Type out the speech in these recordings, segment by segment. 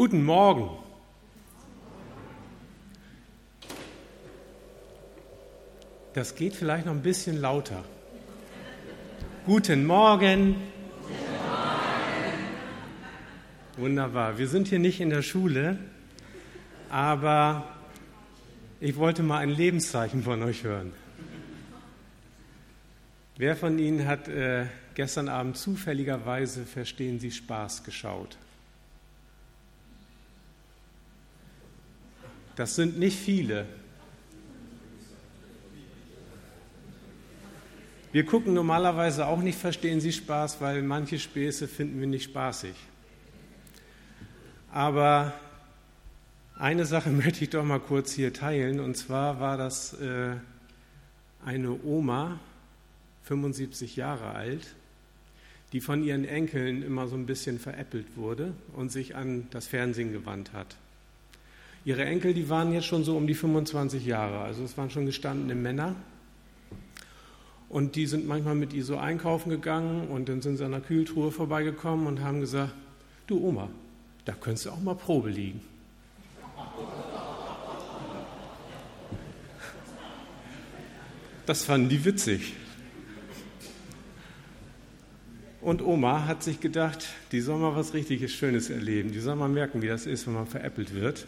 Guten Morgen. Das geht vielleicht noch ein bisschen lauter. Guten Morgen. Wunderbar. Wir sind hier nicht in der Schule, aber ich wollte mal ein Lebenszeichen von euch hören. Wer von Ihnen hat äh, gestern Abend zufälligerweise Verstehen Sie Spaß geschaut? Das sind nicht viele. Wir gucken normalerweise auch nicht Verstehen Sie Spaß, weil manche Späße finden wir nicht spaßig. Aber eine Sache möchte ich doch mal kurz hier teilen. Und zwar war das äh, eine Oma, 75 Jahre alt, die von ihren Enkeln immer so ein bisschen veräppelt wurde und sich an das Fernsehen gewandt hat. Ihre Enkel, die waren jetzt schon so um die 25 Jahre, also es waren schon gestandene Männer. Und die sind manchmal mit ihr so einkaufen gegangen und dann sind sie an der Kühltruhe vorbeigekommen und haben gesagt, du Oma, da könntest du auch mal Probe liegen. Das fanden die witzig. Und Oma hat sich gedacht, die soll mal was richtiges Schönes erleben. Die soll mal merken, wie das ist, wenn man veräppelt wird.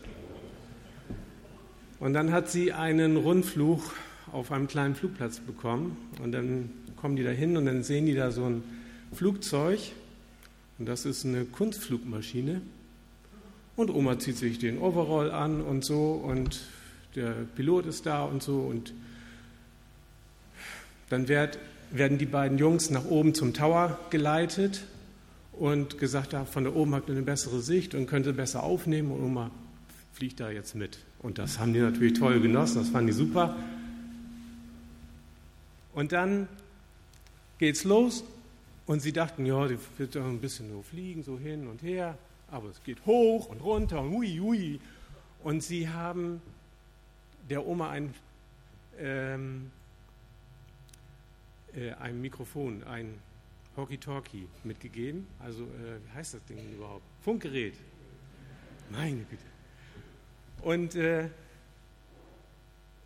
Und dann hat sie einen Rundflug auf einem kleinen Flugplatz bekommen. Und dann kommen die da hin und dann sehen die da so ein Flugzeug. Und das ist eine Kunstflugmaschine. Und Oma zieht sich den Overall an und so. Und der Pilot ist da und so. Und dann werd, werden die beiden Jungs nach oben zum Tower geleitet und gesagt, da von da oben habt ihr eine bessere Sicht und könnt ihr besser aufnehmen. Und Oma fliegt da jetzt mit. Und das haben die natürlich toll genossen, das fanden die super. Und dann geht's los und sie dachten, ja, die wird doch ein bisschen so fliegen, so hin und her, aber es geht hoch und runter und hui, hui. Und sie haben der Oma ein, ähm, äh, ein Mikrofon, ein Hockey-Talkie mitgegeben. Also, äh, wie heißt das Ding überhaupt? Funkgerät. Meine Güte. Und äh,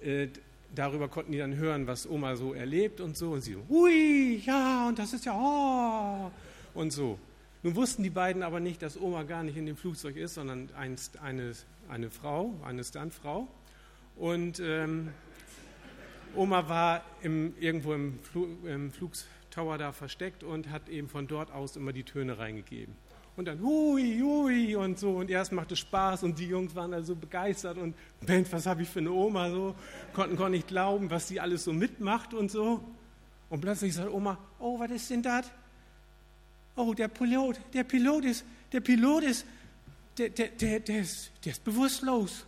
äh, darüber konnten die dann hören, was Oma so erlebt und so. Und sie, hui, ja, und das ist ja, oh, und so. Nun wussten die beiden aber nicht, dass Oma gar nicht in dem Flugzeug ist, sondern ein, eine, eine Frau, eine Stuntfrau. Und ähm, Oma war im, irgendwo im, Fl im Flugtower da versteckt und hat eben von dort aus immer die Töne reingegeben. Und dann hui, hui und so. Und erst machte Spaß und die Jungs waren also begeistert und Mensch, was habe ich für eine Oma so? Konnten gar nicht glauben, was sie alles so mitmacht und so. Und plötzlich sagt Oma, oh, was ist denn das? Oh, der Pilot, der Pilot ist, der Pilot ist, der, der, der, der, ist, der ist bewusstlos.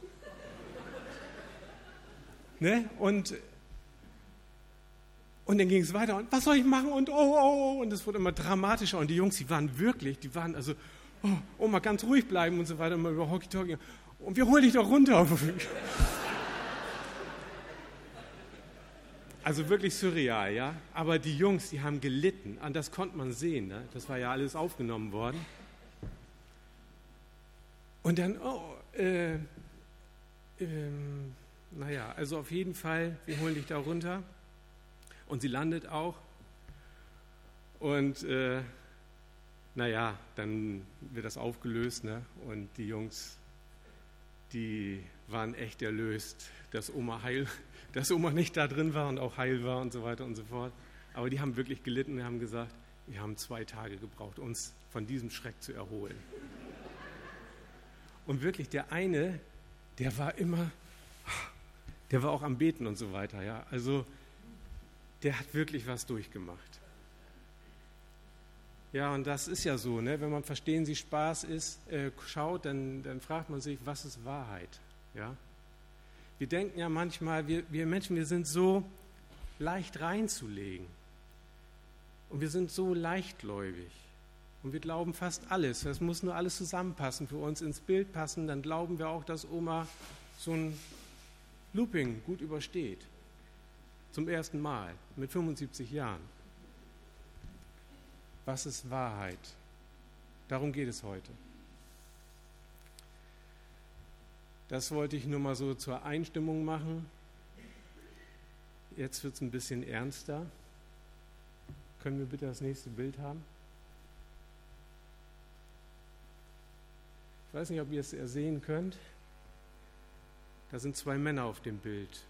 ne? Und und dann ging es weiter und was soll ich machen und oh, oh, oh. Und es wurde immer dramatischer. Und die Jungs, die waren wirklich, die waren also, oh, oh mal ganz ruhig bleiben und so weiter, mal über Hockey Talking. Und wir holen dich doch runter. Also wirklich surreal, ja. Aber die Jungs, die haben gelitten. An das konnte man sehen. Ne? Das war ja alles aufgenommen worden. Und dann, oh, äh, ähm, naja, also auf jeden Fall, wir holen dich da runter. Und sie landet auch. Und äh, naja, dann wird das aufgelöst. Ne? Und die Jungs, die waren echt erlöst, dass Oma heil, dass Oma nicht da drin war und auch heil war und so weiter und so fort. Aber die haben wirklich gelitten und haben gesagt, wir haben zwei Tage gebraucht, uns von diesem Schreck zu erholen. Und wirklich der eine, der war immer, der war auch am Beten und so weiter. Ja, also der hat wirklich was durchgemacht. Ja, und das ist ja so, ne? wenn man verstehen Sie Spaß ist, äh, schaut, dann, dann fragt man sich, was ist Wahrheit? Ja? Wir denken ja manchmal, wir, wir Menschen, wir sind so leicht reinzulegen. Und wir sind so leichtgläubig. Und wir glauben fast alles. Es muss nur alles zusammenpassen, für uns ins Bild passen. Dann glauben wir auch, dass Oma so ein Looping gut übersteht zum ersten Mal mit 75 Jahren. Was ist Wahrheit? Darum geht es heute. Das wollte ich nur mal so zur Einstimmung machen. Jetzt wird es ein bisschen ernster. Können wir bitte das nächste Bild haben? Ich weiß nicht, ob ihr es ersehen könnt. Da sind zwei Männer auf dem Bild.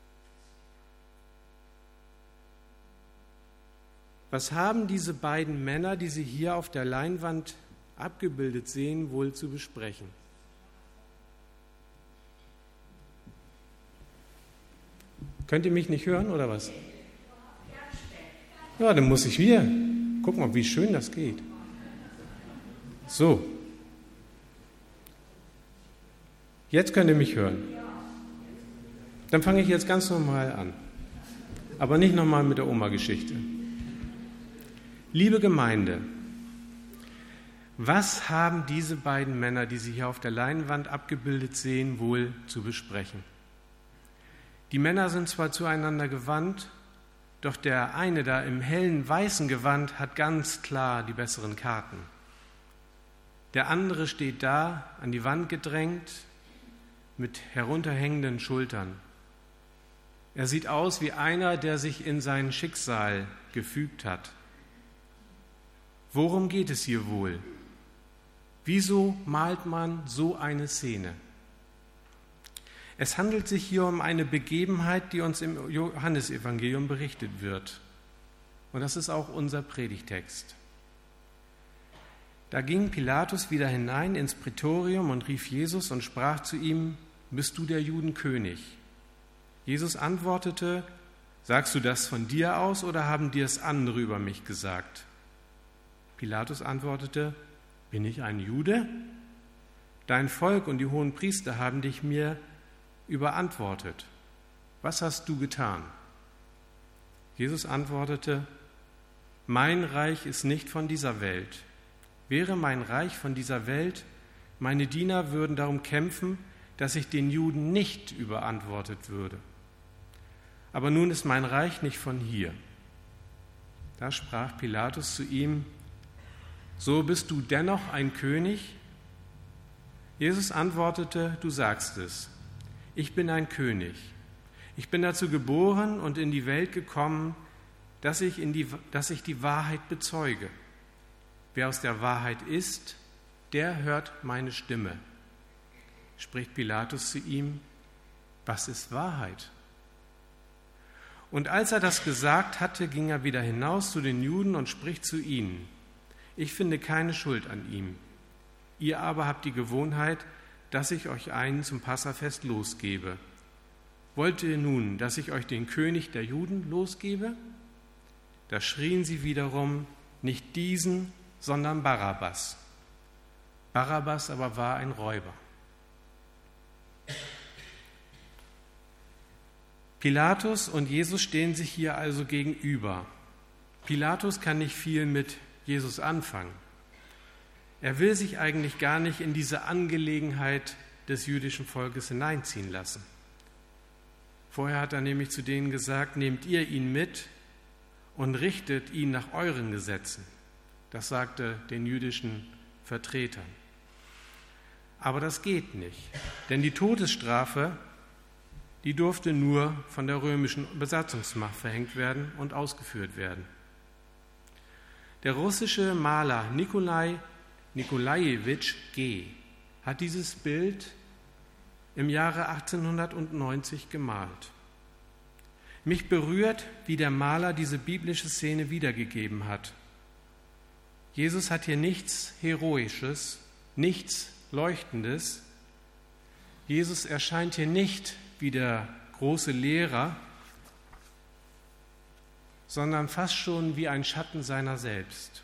Was haben diese beiden Männer, die Sie hier auf der Leinwand abgebildet sehen, wohl zu besprechen? Könnt ihr mich nicht hören oder was? Ja, dann muss ich wieder. Guck mal, wie schön das geht. So. Jetzt könnt ihr mich hören. Dann fange ich jetzt ganz normal an. Aber nicht nochmal mit der Oma-Geschichte. Liebe Gemeinde, was haben diese beiden Männer, die Sie hier auf der Leinwand abgebildet sehen, wohl zu besprechen? Die Männer sind zwar zueinander gewandt, doch der eine da im hellen weißen Gewand hat ganz klar die besseren Karten. Der andere steht da, an die Wand gedrängt, mit herunterhängenden Schultern. Er sieht aus wie einer, der sich in sein Schicksal gefügt hat. Worum geht es hier wohl? Wieso malt man so eine Szene? Es handelt sich hier um eine Begebenheit, die uns im Johannesevangelium berichtet wird. Und das ist auch unser Predigtext. Da ging Pilatus wieder hinein ins Prätorium und rief Jesus und sprach zu ihm, Bist du der Judenkönig? Jesus antwortete, Sagst du das von dir aus oder haben dir es andere über mich gesagt? Pilatus antwortete, Bin ich ein Jude? Dein Volk und die hohen Priester haben dich mir überantwortet, was hast du getan? Jesus antwortete, mein Reich ist nicht von dieser Welt. Wäre mein Reich von dieser Welt, meine Diener würden darum kämpfen, dass ich den Juden nicht überantwortet würde. Aber nun ist mein Reich nicht von hier. Da sprach Pilatus zu ihm, so bist du dennoch ein König? Jesus antwortete, du sagst es ich bin ein König. Ich bin dazu geboren und in die Welt gekommen, dass ich, in die, dass ich die Wahrheit bezeuge. Wer aus der Wahrheit ist, der hört meine Stimme. Spricht Pilatus zu ihm, was ist Wahrheit? Und als er das gesagt hatte, ging er wieder hinaus zu den Juden und spricht zu ihnen, ich finde keine Schuld an ihm. Ihr aber habt die Gewohnheit, dass ich euch einen zum Passafest losgebe. Wollt ihr nun, dass ich euch den König der Juden losgebe? Da schrien sie wiederum nicht diesen, sondern Barabbas. Barabbas aber war ein Räuber. Pilatus und Jesus stehen sich hier also gegenüber. Pilatus kann nicht viel mit Jesus anfangen. Er will sich eigentlich gar nicht in diese Angelegenheit des jüdischen Volkes hineinziehen lassen. Vorher hat er nämlich zu denen gesagt, nehmt ihr ihn mit und richtet ihn nach euren Gesetzen. Das sagte den jüdischen Vertretern. Aber das geht nicht, denn die Todesstrafe, die durfte nur von der römischen Besatzungsmacht verhängt werden und ausgeführt werden. Der russische Maler Nikolai Nikolajewitsch G. hat dieses Bild im Jahre 1890 gemalt. Mich berührt, wie der Maler diese biblische Szene wiedergegeben hat. Jesus hat hier nichts Heroisches, nichts Leuchtendes. Jesus erscheint hier nicht wie der große Lehrer, sondern fast schon wie ein Schatten seiner selbst.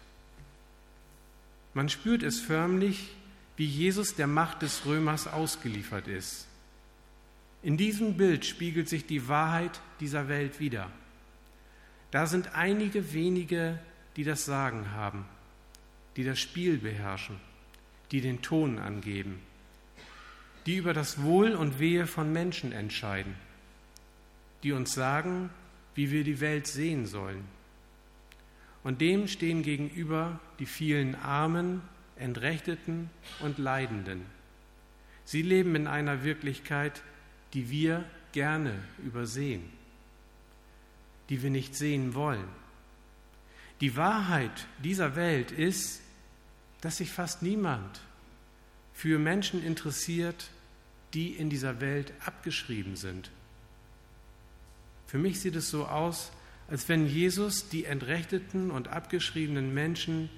Man spürt es förmlich, wie Jesus der Macht des Römers ausgeliefert ist. In diesem Bild spiegelt sich die Wahrheit dieser Welt wider. Da sind einige wenige, die das Sagen haben, die das Spiel beherrschen, die den Ton angeben, die über das Wohl und Wehe von Menschen entscheiden, die uns sagen, wie wir die Welt sehen sollen. Und dem stehen gegenüber die vielen Armen, Entrechteten und Leidenden, Sie leben in einer Wirklichkeit, die wir gerne übersehen, die wir nicht sehen wollen. Die Wahrheit dieser Welt ist, dass sich fast niemand für Menschen interessiert, die in dieser Welt abgeschrieben sind. Für mich sieht es so aus, als wenn Jesus die entrechteten und abgeschriebenen Menschen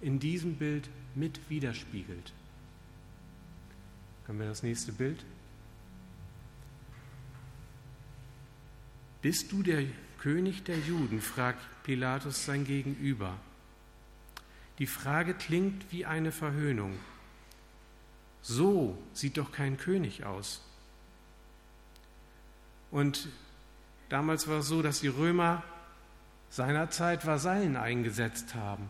in diesem Bild mit widerspiegelt. Können wir das nächste Bild? Bist du der König der Juden? fragt Pilatus sein Gegenüber. Die Frage klingt wie eine Verhöhnung. So sieht doch kein König aus. Und damals war es so, dass die Römer seinerzeit Vasallen eingesetzt haben.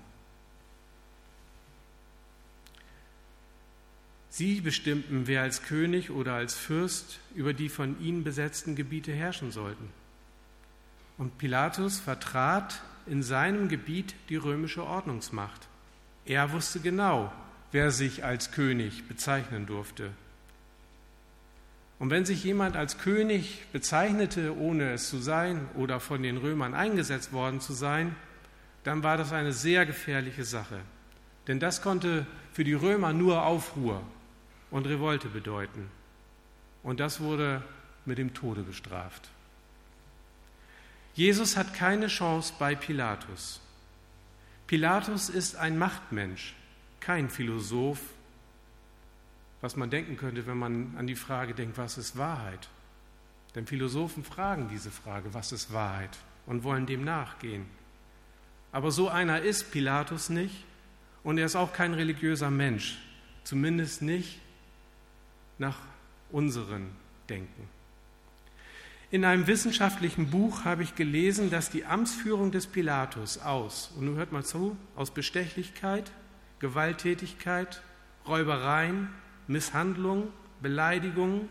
Sie bestimmten, wer als König oder als Fürst über die von ihnen besetzten Gebiete herrschen sollten. Und Pilatus vertrat in seinem Gebiet die römische Ordnungsmacht. Er wusste genau, wer sich als König bezeichnen durfte. Und wenn sich jemand als König bezeichnete, ohne es zu sein oder von den Römern eingesetzt worden zu sein, dann war das eine sehr gefährliche Sache. Denn das konnte für die Römer nur Aufruhr und Revolte bedeuten. Und das wurde mit dem Tode bestraft. Jesus hat keine Chance bei Pilatus. Pilatus ist ein Machtmensch kein Philosoph, was man denken könnte, wenn man an die Frage denkt, was ist Wahrheit? Denn Philosophen fragen diese Frage, was ist Wahrheit? und wollen dem nachgehen. Aber so einer ist Pilatus nicht und er ist auch kein religiöser Mensch, zumindest nicht nach unserem Denken. In einem wissenschaftlichen Buch habe ich gelesen, dass die Amtsführung des Pilatus aus, und nun hört mal zu, aus Bestechlichkeit, Gewalttätigkeit, Räubereien, Misshandlung, Beleidigungen,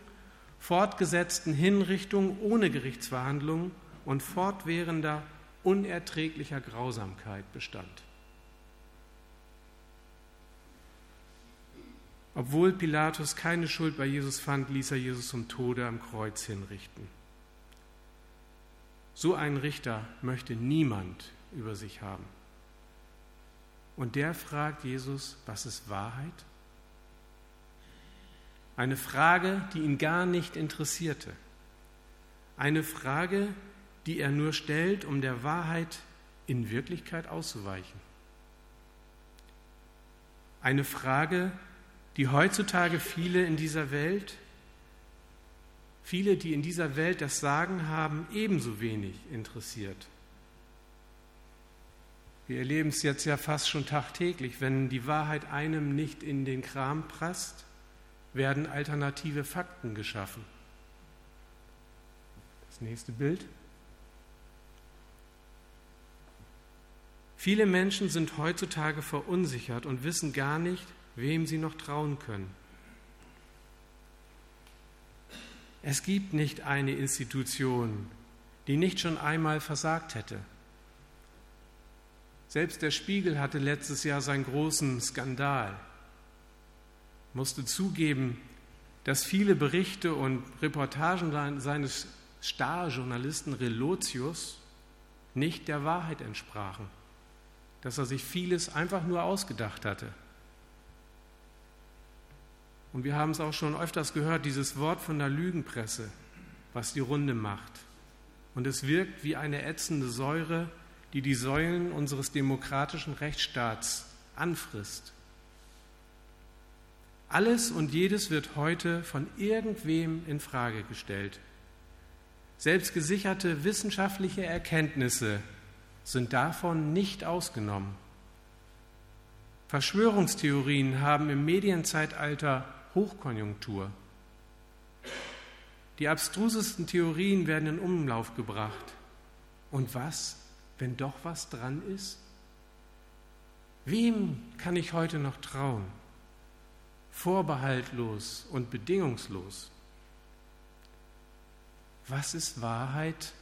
fortgesetzten Hinrichtungen ohne Gerichtsverhandlung und fortwährender unerträglicher Grausamkeit bestand. Obwohl Pilatus keine Schuld bei Jesus fand, ließ er Jesus zum Tode am Kreuz hinrichten. So einen Richter möchte niemand über sich haben. Und der fragt Jesus, was ist Wahrheit? Eine Frage, die ihn gar nicht interessierte. Eine Frage, die er nur stellt, um der Wahrheit in Wirklichkeit auszuweichen. Eine Frage, die heutzutage viele in dieser Welt, viele, die in dieser Welt das Sagen haben, ebenso wenig interessiert. Wir erleben es jetzt ja fast schon tagtäglich. Wenn die Wahrheit einem nicht in den Kram passt, werden alternative Fakten geschaffen. Das nächste Bild. Viele Menschen sind heutzutage verunsichert und wissen gar nicht, wem sie noch trauen können. Es gibt nicht eine Institution, die nicht schon einmal versagt hätte. Selbst der Spiegel hatte letztes Jahr seinen großen Skandal, musste zugeben, dass viele Berichte und Reportagen seines Starjournalisten Relotius nicht der Wahrheit entsprachen, dass er sich vieles einfach nur ausgedacht hatte. Und wir haben es auch schon öfters gehört, dieses Wort von der Lügenpresse, was die Runde macht. Und es wirkt wie eine ätzende Säure, die die Säulen unseres demokratischen Rechtsstaats anfrisst. Alles und jedes wird heute von irgendwem in Frage gestellt. Selbst gesicherte wissenschaftliche Erkenntnisse sind davon nicht ausgenommen. Verschwörungstheorien haben im Medienzeitalter Hochkonjunktur. Die abstrusesten Theorien werden in Umlauf gebracht. Und was wenn doch was dran ist? Wem kann ich heute noch trauen? Vorbehaltlos und bedingungslos. Was ist Wahrheit?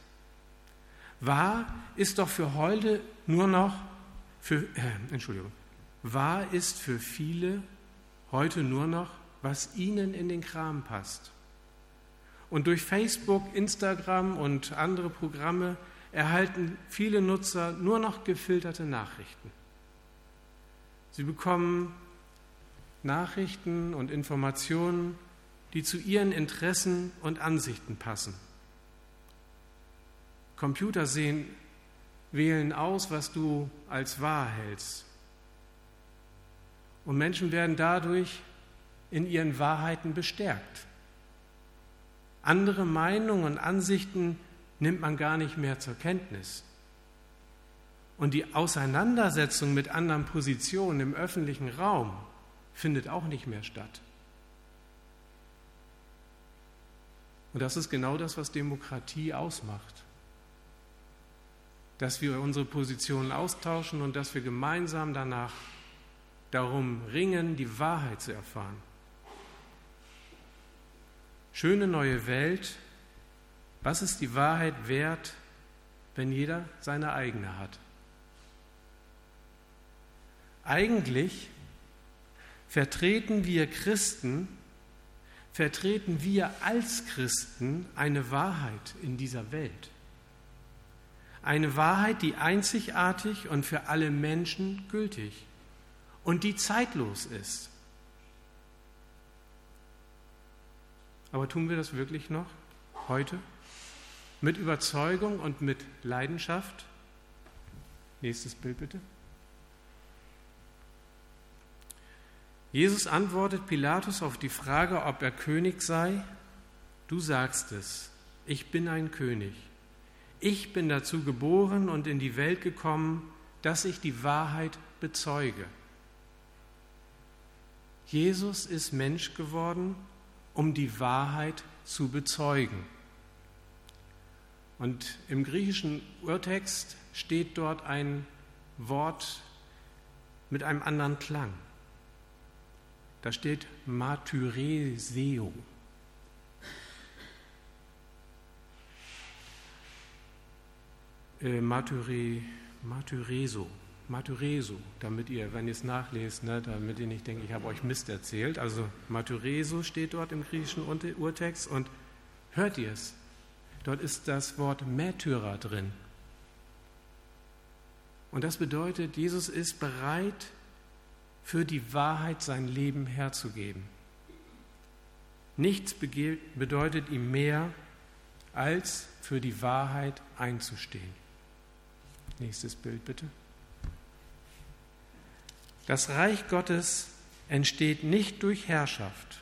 Wahr ist doch für heute nur noch, für, äh, Entschuldigung, wahr ist für viele heute nur noch was ihnen in den Kram passt. Und durch Facebook, Instagram und andere Programme erhalten viele Nutzer nur noch gefilterte Nachrichten. Sie bekommen Nachrichten und Informationen, die zu ihren Interessen und Ansichten passen. Computer sehen, wählen aus, was du als wahr hältst. Und Menschen werden dadurch in ihren Wahrheiten bestärkt. Andere Meinungen und Ansichten nimmt man gar nicht mehr zur Kenntnis. Und die Auseinandersetzung mit anderen Positionen im öffentlichen Raum findet auch nicht mehr statt. Und das ist genau das, was Demokratie ausmacht. Dass wir unsere Positionen austauschen und dass wir gemeinsam danach darum ringen, die Wahrheit zu erfahren. Schöne neue Welt, was ist die Wahrheit wert, wenn jeder seine eigene hat? Eigentlich vertreten wir Christen, vertreten wir als Christen eine Wahrheit in dieser Welt. Eine Wahrheit, die einzigartig und für alle Menschen gültig und die zeitlos ist. Aber tun wir das wirklich noch heute? Mit Überzeugung und mit Leidenschaft? Nächstes Bild bitte. Jesus antwortet Pilatus auf die Frage, ob er König sei. Du sagst es, ich bin ein König. Ich bin dazu geboren und in die Welt gekommen, dass ich die Wahrheit bezeuge. Jesus ist Mensch geworden, um die Wahrheit zu bezeugen. Und im griechischen Urtext steht dort ein Wort mit einem anderen Klang. Da steht Martyreseo. Äh, Martyre, Martyreso. Martyreso, damit ihr, wenn ihr es nachlest, ne, damit ihr nicht denkt, ich habe euch Mist erzählt. Also Martyreso steht dort im griechischen Urtext und hört ihr es? Dort ist das Wort Märtyrer drin. Und das bedeutet, Jesus ist bereit, für die Wahrheit sein Leben herzugeben. Nichts bedeutet ihm mehr, als für die Wahrheit einzustehen. Nächstes Bild bitte. Das Reich Gottes entsteht nicht durch Herrschaft,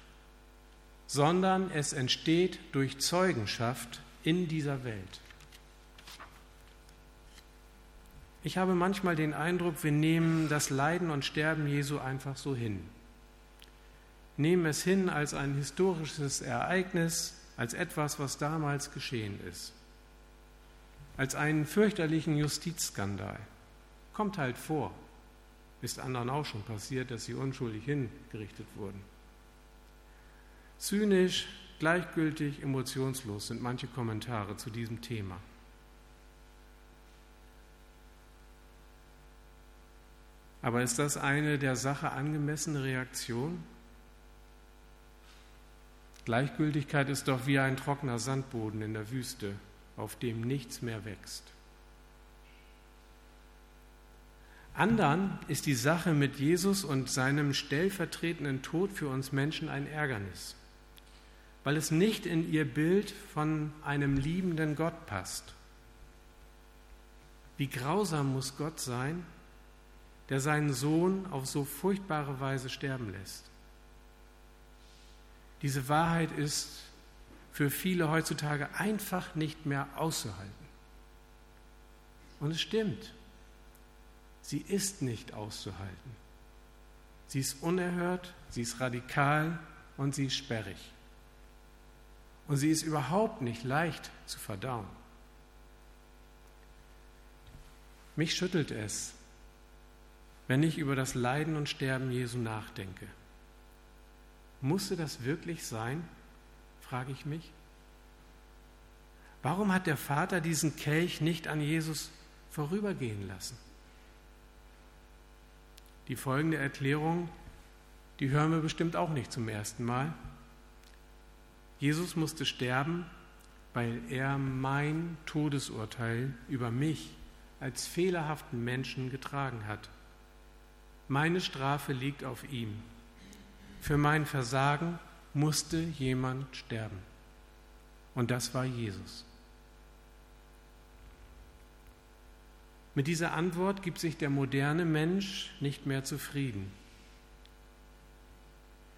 sondern es entsteht durch Zeugenschaft in dieser Welt. Ich habe manchmal den Eindruck, wir nehmen das Leiden und Sterben Jesu einfach so hin. Nehmen es hin als ein historisches Ereignis, als etwas, was damals geschehen ist. Als einen fürchterlichen Justizskandal. Kommt halt vor. Ist anderen auch schon passiert, dass sie unschuldig hingerichtet wurden. Zynisch, gleichgültig, emotionslos sind manche Kommentare zu diesem Thema. Aber ist das eine der Sache angemessene Reaktion? Gleichgültigkeit ist doch wie ein trockener Sandboden in der Wüste, auf dem nichts mehr wächst. Andern ist die Sache mit Jesus und seinem stellvertretenden Tod für uns Menschen ein Ärgernis, weil es nicht in ihr Bild von einem liebenden Gott passt. Wie grausam muss Gott sein, der seinen Sohn auf so furchtbare Weise sterben lässt. Diese Wahrheit ist für viele heutzutage einfach nicht mehr auszuhalten. Und es stimmt, sie ist nicht auszuhalten. Sie ist unerhört, sie ist radikal und sie ist sperrig. Und sie ist überhaupt nicht leicht zu verdauen. Mich schüttelt es, wenn ich über das Leiden und Sterben Jesu nachdenke. Musste das wirklich sein? frage ich mich. Warum hat der Vater diesen Kelch nicht an Jesus vorübergehen lassen? Die folgende Erklärung die hören wir bestimmt auch nicht zum ersten Mal. Jesus musste sterben, weil er mein Todesurteil über mich als fehlerhaften Menschen getragen hat. Meine Strafe liegt auf ihm. Für mein Versagen musste jemand sterben. Und das war Jesus. Mit dieser Antwort gibt sich der moderne Mensch nicht mehr zufrieden.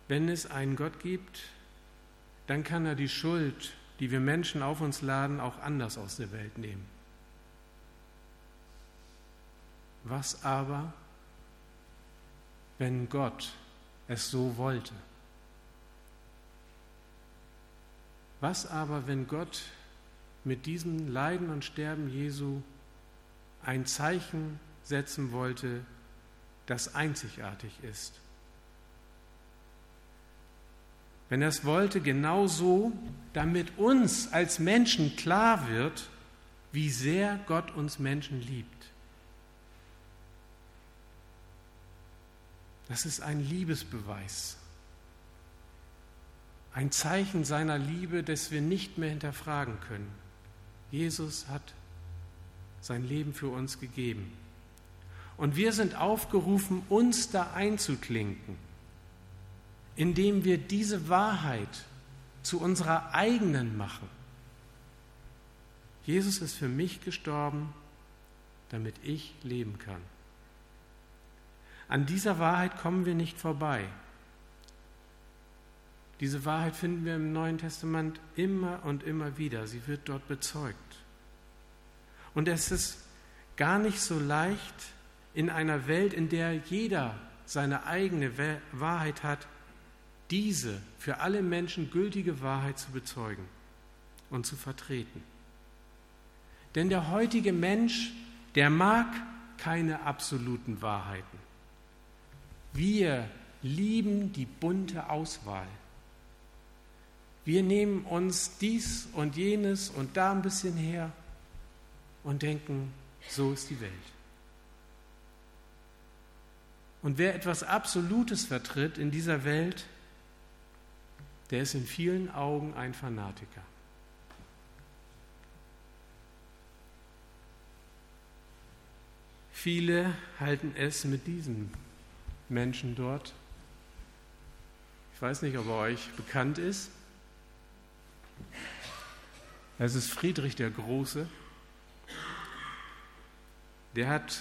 Wenn es einen Gott gibt, dann kann er die Schuld, die wir Menschen auf uns laden, auch anders aus der Welt nehmen. Was aber, wenn Gott es so wollte? Was aber, wenn Gott mit diesem Leiden und Sterben Jesu ein Zeichen setzen wollte, das einzigartig ist? Wenn er es wollte, genauso, damit uns als Menschen klar wird, wie sehr Gott uns Menschen liebt. Das ist ein Liebesbeweis. Ein Zeichen seiner Liebe, das wir nicht mehr hinterfragen können. Jesus hat sein Leben für uns gegeben. Und wir sind aufgerufen, uns da einzuklinken, indem wir diese Wahrheit zu unserer eigenen machen. Jesus ist für mich gestorben, damit ich leben kann. An dieser Wahrheit kommen wir nicht vorbei. Diese Wahrheit finden wir im Neuen Testament immer und immer wieder. Sie wird dort bezeugt. Und es ist gar nicht so leicht, in einer Welt, in der jeder seine eigene Wahrheit hat, diese für alle Menschen gültige Wahrheit zu bezeugen und zu vertreten. Denn der heutige Mensch, der mag keine absoluten Wahrheiten. Wir lieben die bunte Auswahl. Wir nehmen uns dies und jenes und da ein bisschen her und denken, so ist die Welt. Und wer etwas Absolutes vertritt in dieser Welt, der ist in vielen Augen ein Fanatiker. Viele halten es mit diesem Menschen dort. Ich weiß nicht, ob er euch bekannt ist. Es ist Friedrich der Große. Der hat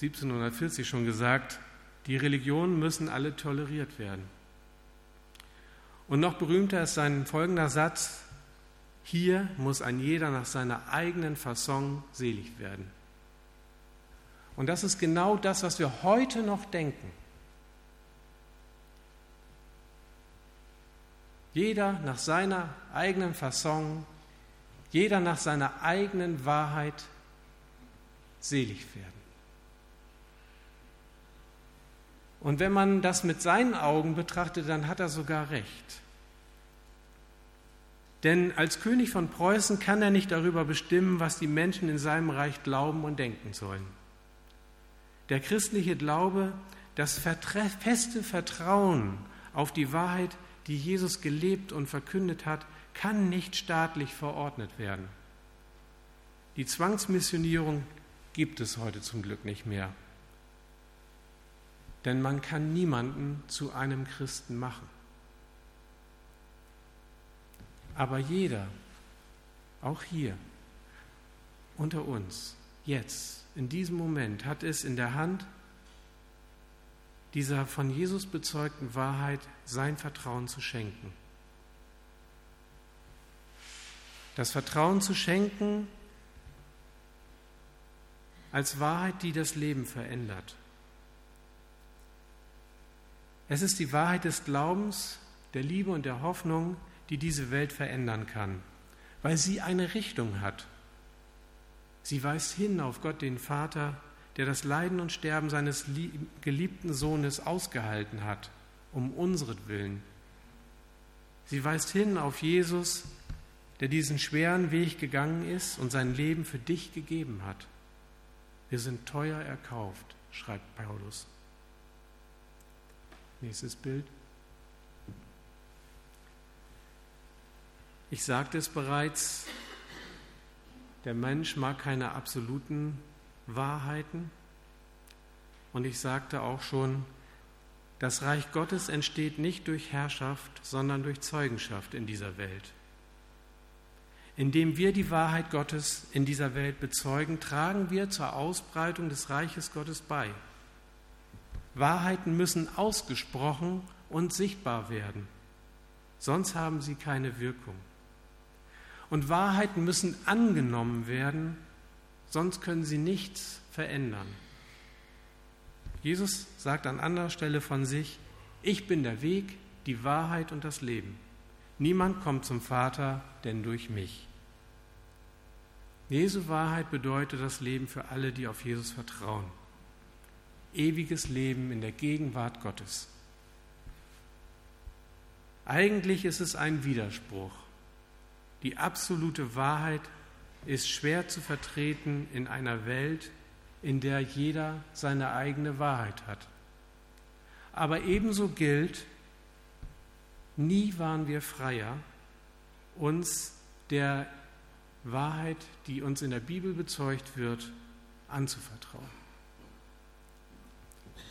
1740 schon gesagt, die Religionen müssen alle toleriert werden. Und noch berühmter ist sein folgender Satz, hier muss ein jeder nach seiner eigenen Fasson selig werden. Und das ist genau das, was wir heute noch denken. Jeder nach seiner eigenen Fasson, jeder nach seiner eigenen Wahrheit selig werden. Und wenn man das mit seinen Augen betrachtet, dann hat er sogar recht. Denn als König von Preußen kann er nicht darüber bestimmen, was die Menschen in seinem Reich glauben und denken sollen. Der christliche Glaube, das feste Vertrauen auf die Wahrheit, die Jesus gelebt und verkündet hat, kann nicht staatlich verordnet werden. Die Zwangsmissionierung gibt es heute zum Glück nicht mehr. Denn man kann niemanden zu einem Christen machen. Aber jeder, auch hier, unter uns, jetzt, in diesem Moment, hat es in der Hand, dieser von Jesus bezeugten Wahrheit sein Vertrauen zu schenken. Das Vertrauen zu schenken als Wahrheit, die das Leben verändert. Es ist die Wahrheit des Glaubens, der Liebe und der Hoffnung, die diese Welt verändern kann, weil sie eine Richtung hat. Sie weist hin auf Gott den Vater, der das Leiden und Sterben seines geliebten Sohnes ausgehalten hat, um unseretwillen. Sie weist hin auf Jesus, der diesen schweren Weg gegangen ist und sein Leben für dich gegeben hat. Wir sind teuer erkauft, schreibt Paulus. Nächstes Bild. Ich sagte es bereits, der Mensch mag keine absoluten Wahrheiten. Und ich sagte auch schon, das Reich Gottes entsteht nicht durch Herrschaft, sondern durch Zeugenschaft in dieser Welt. Indem wir die Wahrheit Gottes in dieser Welt bezeugen, tragen wir zur Ausbreitung des Reiches Gottes bei. Wahrheiten müssen ausgesprochen und sichtbar werden, sonst haben sie keine Wirkung. Und Wahrheiten müssen angenommen werden, sonst können sie nichts verändern. Jesus sagt an anderer Stelle von sich, ich bin der Weg, die Wahrheit und das Leben. Niemand kommt zum Vater, denn durch mich. Jesu Wahrheit bedeutet das Leben für alle, die auf Jesus vertrauen. Ewiges Leben in der Gegenwart Gottes. Eigentlich ist es ein Widerspruch. Die absolute Wahrheit ist schwer zu vertreten in einer Welt, in der jeder seine eigene Wahrheit hat. Aber ebenso gilt, nie waren wir freier, uns der Wahrheit, die uns in der Bibel bezeugt wird, anzuvertrauen.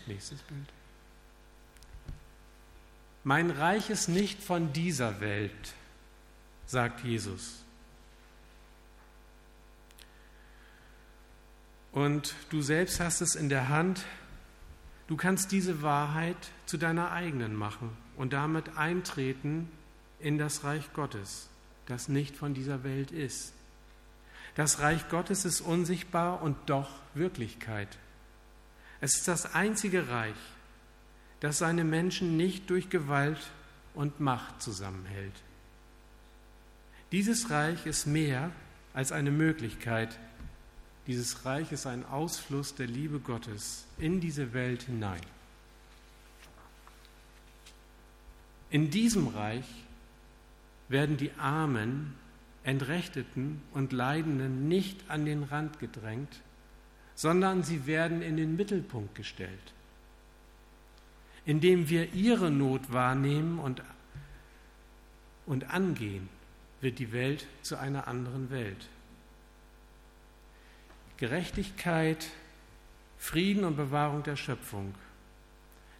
Nächstes Bild. Mein Reich ist nicht von dieser Welt sagt Jesus. Und du selbst hast es in der Hand, du kannst diese Wahrheit zu deiner eigenen machen und damit eintreten in das Reich Gottes, das nicht von dieser Welt ist. Das Reich Gottes ist unsichtbar und doch Wirklichkeit. Es ist das einzige Reich, das seine Menschen nicht durch Gewalt und Macht zusammenhält. Dieses Reich ist mehr als eine Möglichkeit. Dieses Reich ist ein Ausfluss der Liebe Gottes in diese Welt hinein. In diesem Reich werden die Armen, Entrechteten und Leidenden nicht an den Rand gedrängt, sondern sie werden in den Mittelpunkt gestellt. Indem wir ihre Not wahrnehmen und, und angehen, wird die Welt zu einer anderen Welt. Gerechtigkeit, Frieden und Bewahrung der Schöpfung.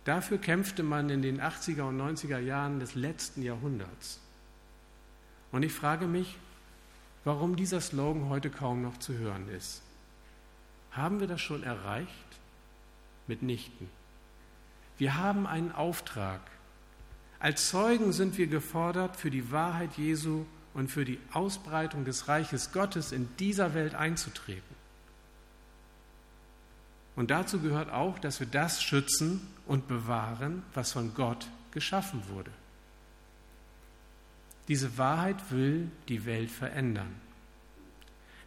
Dafür kämpfte man in den 80er und 90er Jahren des letzten Jahrhunderts. Und ich frage mich, warum dieser Slogan heute kaum noch zu hören ist. Haben wir das schon erreicht? Mitnichten. Wir haben einen Auftrag. Als Zeugen sind wir gefordert, für die Wahrheit Jesu und für die Ausbreitung des Reiches Gottes in dieser Welt einzutreten. Und dazu gehört auch, dass wir das schützen und bewahren, was von Gott geschaffen wurde. Diese Wahrheit will die Welt verändern.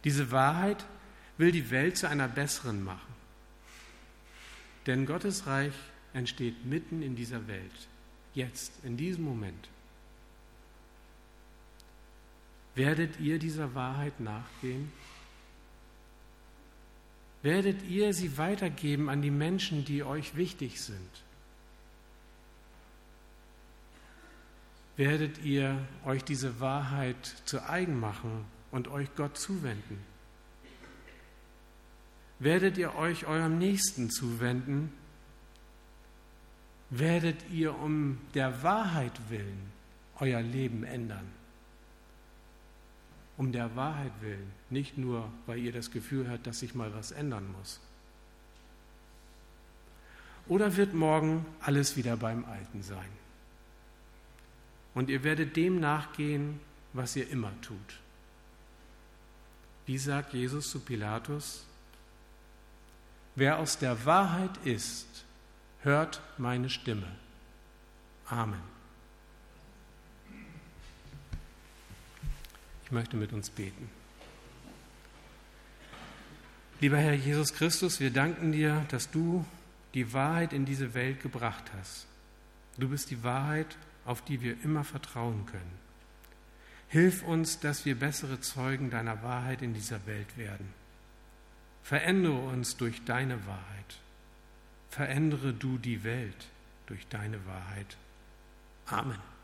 Diese Wahrheit will die Welt zu einer besseren machen. Denn Gottes Reich entsteht mitten in dieser Welt, jetzt, in diesem Moment. Werdet ihr dieser Wahrheit nachgehen? Werdet ihr sie weitergeben an die Menschen, die euch wichtig sind? Werdet ihr euch diese Wahrheit zu eigen machen und euch Gott zuwenden? Werdet ihr euch eurem Nächsten zuwenden? Werdet ihr um der Wahrheit willen euer Leben ändern? Um der Wahrheit willen, nicht nur, weil ihr das Gefühl habt, dass sich mal was ändern muss. Oder wird morgen alles wieder beim Alten sein? Und ihr werdet dem nachgehen, was ihr immer tut. Wie sagt Jesus zu Pilatus? Wer aus der Wahrheit ist, hört meine Stimme. Amen. Ich möchte mit uns beten. Lieber Herr Jesus Christus, wir danken dir, dass du die Wahrheit in diese Welt gebracht hast. Du bist die Wahrheit, auf die wir immer vertrauen können. Hilf uns, dass wir bessere Zeugen deiner Wahrheit in dieser Welt werden. Verändere uns durch deine Wahrheit. Verändere du die Welt. durch deine Wahrheit. Amen.